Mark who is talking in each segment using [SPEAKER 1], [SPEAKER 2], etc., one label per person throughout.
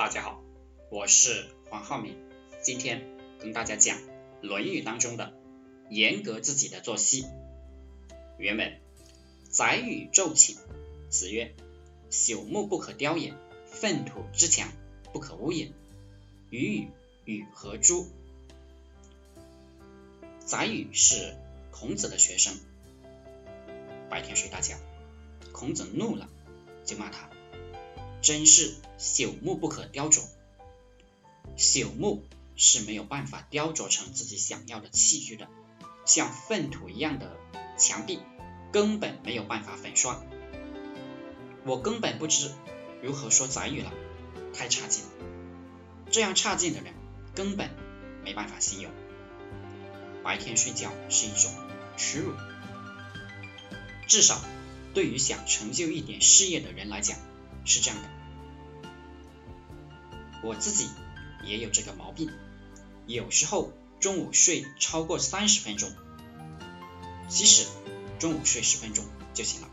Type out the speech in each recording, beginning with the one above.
[SPEAKER 1] 大家好，我是黄浩明，今天跟大家讲《论语》当中的严格自己的作息。原文：宰予昼寝，子曰：“朽木不可雕也，粪土之墙不可污也。”予与与何诸？宰予是孔子的学生，白天睡大觉，孔子怒了，就骂他。真是朽木不可雕琢，朽木是没有办法雕琢成自己想要的器具的，像粪土一样的墙壁根本没有办法粉刷。我根本不知如何说宰予了，太差劲了。这样差劲的人根本没办法信用。白天睡觉是一种耻辱，至少对于想成就一点事业的人来讲。是这样的，我自己也有这个毛病，有时候中午睡超过三十分钟，其实中午睡十分钟就行了。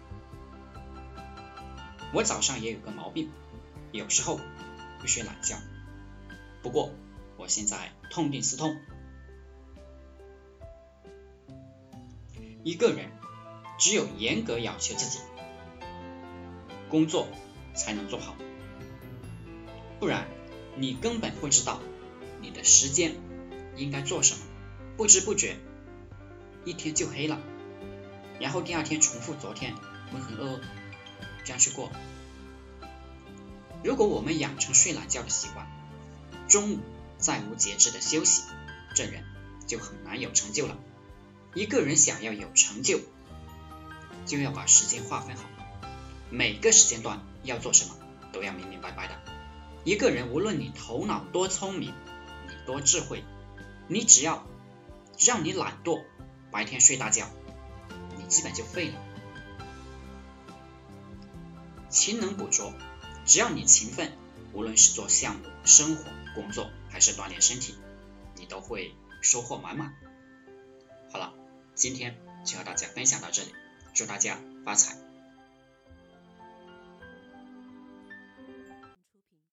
[SPEAKER 1] 我早上也有个毛病，有时候会睡懒觉，不过我现在痛定思痛，一个人只有严格要求自己，工作。才能做好，不然你根本不知道你的时间应该做什么，不知不觉一天就黑了，然后第二天重复昨天浑浑噩噩这样去过。如果我们养成睡懒觉的习惯，中午再无节制的休息，这人就很难有成就了。一个人想要有成就，就要把时间划分好。每个时间段要做什么，都要明明白白的。一个人无论你头脑多聪明，你多智慧，你只要让你懒惰，白天睡大觉，你基本就废了。勤能补拙，只要你勤奋，无论是做项目、生活、工作，还是锻炼身体，你都会收获满满。好了，今天就和大家分享到这里，祝大家发财。